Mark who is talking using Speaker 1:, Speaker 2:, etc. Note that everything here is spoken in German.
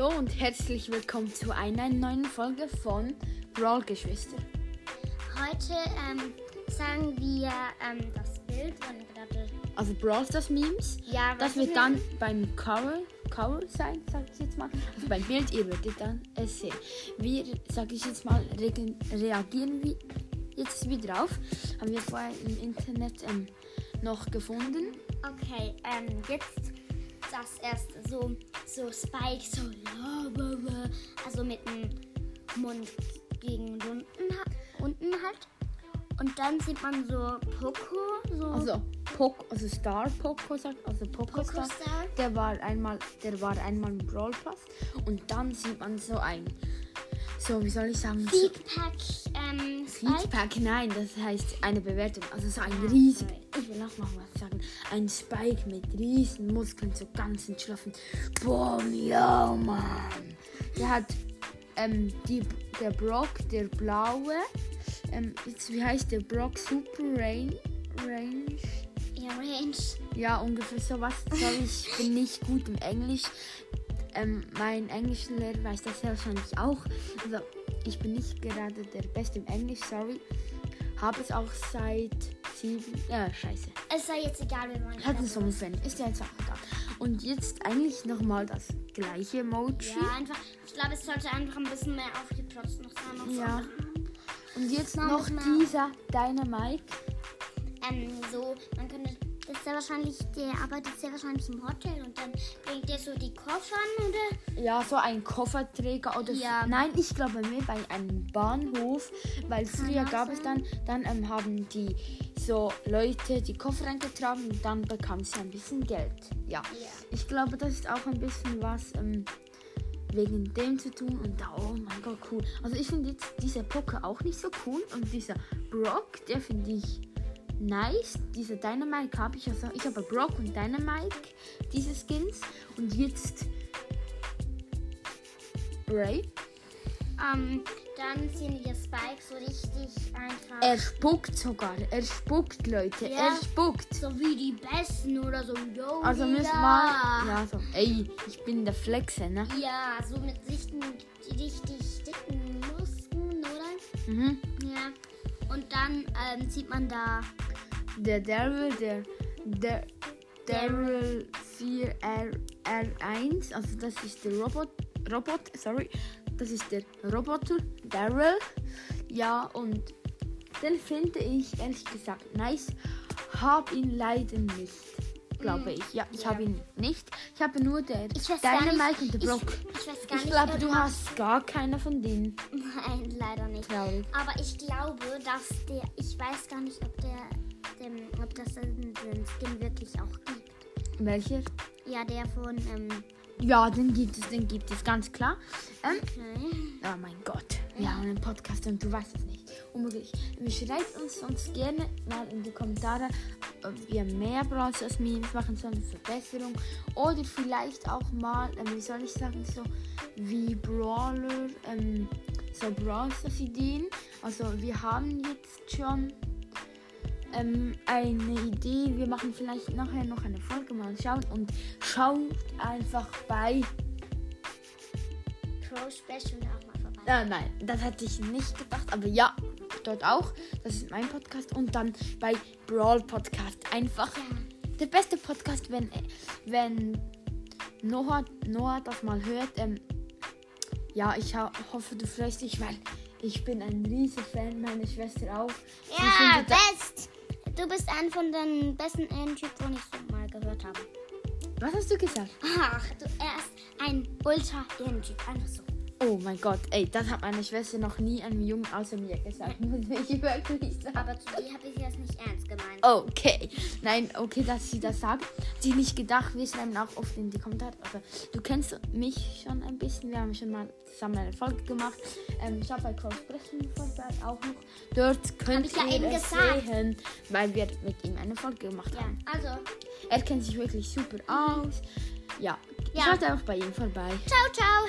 Speaker 1: Hallo und herzlich willkommen zu einer neuen Folge von Brawl Geschwister.
Speaker 2: Heute ähm, sagen wir ähm, das Bild von gerade.
Speaker 1: Also Brawl Stars Memes.
Speaker 2: Ja,
Speaker 1: Das
Speaker 2: was
Speaker 1: wird
Speaker 2: ist
Speaker 1: dann beim Cover, Cover sein, sag ich jetzt mal. Also beim Bild, ihr werdet dann es sehen. Wir, sag ich jetzt mal, regen- reagieren wir jetzt wieder drauf. Haben wir vorher im Internet ähm, noch gefunden.
Speaker 2: Okay, ähm, jetzt das erste. So, so Spike, so. Also mit dem Mund gegen unten, unten halt. Und dann sieht man so Poco, so.
Speaker 1: Also Poco, also Star Poco sagt, also Poco,
Speaker 2: Poco
Speaker 1: Star.
Speaker 2: Star.
Speaker 1: Der war einmal, der war einmal im Brawl Pass und dann sieht man so ein, so wie soll ich sagen, so,
Speaker 2: Feedpack, ähm.
Speaker 1: Feedback, nein, das heißt eine Bewertung. Also so ein riesig, ich will auch noch was sagen, ein Spike mit riesen Muskeln, so ganz entschlafen. Boom, ja, Mann. Der hat ähm, die, der Brock, der blaue, ähm, jetzt, wie heißt der Brock Super Rain, Range?
Speaker 2: Ja, Range.
Speaker 1: Ja, ungefähr sowas. Sorry, ich bin nicht gut im Englisch. Ähm, mein Englischlehrer weiß das ja wahrscheinlich auch. Also, ich bin nicht gerade der Beste im Englisch, sorry. Habe es auch seit sieben. Ja, scheiße.
Speaker 2: Es sei jetzt egal, wie man
Speaker 1: Hat einen Sommerfan. Ist ja jetzt auch egal. Und jetzt eigentlich nochmal das gleiche Emoji.
Speaker 2: Ja, einfach. Ich glaube, es sollte einfach ein bisschen mehr aufgeplotzt noch sein. Noch
Speaker 1: Ja.
Speaker 2: So.
Speaker 1: Und jetzt noch
Speaker 2: mal-
Speaker 1: dieser Dynamite.
Speaker 2: Ähm, so, man könnte. Das ist sehr wahrscheinlich, der arbeitet sehr wahrscheinlich im Hotel und dann bringt er so die Koffer oder?
Speaker 1: Ja, so ein Kofferträger oder
Speaker 2: Ja.
Speaker 1: so. Nein, ich glaube mehr bei einem Bahnhof, weil früher
Speaker 2: auch
Speaker 1: gab es dann, dann ähm, haben die so Leute die Koffer eingetragen und dann bekamen sie ein bisschen Geld. Ja.
Speaker 2: Ja.
Speaker 1: Ich glaube, das ist auch ein bisschen was ähm, wegen dem zu tun und da, oh mein Gott, cool. Also ich finde jetzt dieser Poker auch nicht so cool und dieser Brock, der finde ich nice. Dieser Dynamite habe ich also, ich habe Brock und Dynamite, diese Skins und jetzt Ray.
Speaker 2: Ähm, dann sehen wir Spike so richtig einfach.
Speaker 1: Er spuckt sogar. Er spuckt, Leute.
Speaker 2: Ja.
Speaker 1: Er spuckt.
Speaker 2: so wie die Besten oder so. Yo,
Speaker 1: Also müssen mal. Ja, so. Ey, ich bin der Flexe, ne?
Speaker 2: Ja, so mit sichten, richtig dicken Muskeln, oder?
Speaker 1: Mhm.
Speaker 2: Ja. Und dann ähm, sieht man da
Speaker 1: Der Daryl, der. Der. Daryl 4R1. Also, das ist der Robot. Robot, sorry. Das ist der Roboter. Daryl. Ja, und den finde ich ehrlich gesagt nice. Hab ihn leider nicht. Glaube ich. Ja, ich
Speaker 2: ja.
Speaker 1: habe ihn nicht. Ich habe nur der
Speaker 2: Ich
Speaker 1: Dynamite und der
Speaker 2: ich-
Speaker 1: Brock.
Speaker 2: Ich weiß gar
Speaker 1: Ich
Speaker 2: nicht.
Speaker 1: glaube,
Speaker 2: ob
Speaker 1: du hast gar keiner von denen.
Speaker 2: Nein, leider nicht.
Speaker 1: Traurig.
Speaker 2: Aber ich glaube, dass der. Ich weiß gar nicht, ob der. Dem, ob das den, Skin wirklich auch gibt.
Speaker 1: Welcher?
Speaker 2: Ja, der von. Ähm,
Speaker 1: Ja, den gibt es, den gibt es, ganz klar. Ähm,
Speaker 2: okay.
Speaker 1: oh mein Gott, wir haben einen Podcast und du weißt es nicht. Unmöglich. Schreibt uns sonst gerne mal in die Kommentare, ob wir mehr Brawl Stars Memes machen sollen, eine Verbesserung. Oder vielleicht auch mal, ähm, wie soll ich sagen, so wie Brawler, ähm, so Brawl Stars Ideen. Also wir haben jetzt schon ähm, eine Idee. Wir machen vielleicht nachher noch eine Folge mal schauen und schaut einfach bei.
Speaker 2: Pro Special auch mal vorbei.
Speaker 1: Äh, nein, das hätte ich nicht gedacht, aber ja, dort auch. Das ist mein Podcast und dann bei Brawl Podcast einfach der beste Podcast, wenn wenn Noah Noah das mal hört. Ähm, ja, ich ho hoffe, du freust dich, weil ich bin ein riesiger Fan, meine Schwester auch.
Speaker 2: Ja, best! Du bist ein von den besten Typ, den ich so mal gehört habe.
Speaker 1: Was hast du gesagt?
Speaker 2: Ach, du, er ist ein ultra Typ. Einfach so.
Speaker 1: Oh mein Gott, ey, das hat meine Schwester noch nie einem Jungen außer mir gesagt, muss ich wirklich sagen.
Speaker 2: Aber zu dir habe ich das nicht ernst gemeint.
Speaker 1: Okay, nein, okay, dass sie das sagt. Sie nicht gedacht, wir schreiben auch oft in die Kommentare. Aber du kennst mich schon ein bisschen, wir haben schon mal zusammen eine Folge gemacht. Ähm, schaut bei Cross Sprechen vorbei auch noch. Dort könnt
Speaker 2: ich ja
Speaker 1: ihr
Speaker 2: eben
Speaker 1: es
Speaker 2: gesagt.
Speaker 1: sehen, weil wir mit ihm eine Folge gemacht
Speaker 2: Ja,
Speaker 1: haben.
Speaker 2: also,
Speaker 1: Er kennt sich wirklich super aus. Ja,
Speaker 2: Ja.
Speaker 1: schaut einfach bei ihm vorbei.
Speaker 2: ciao, ciao.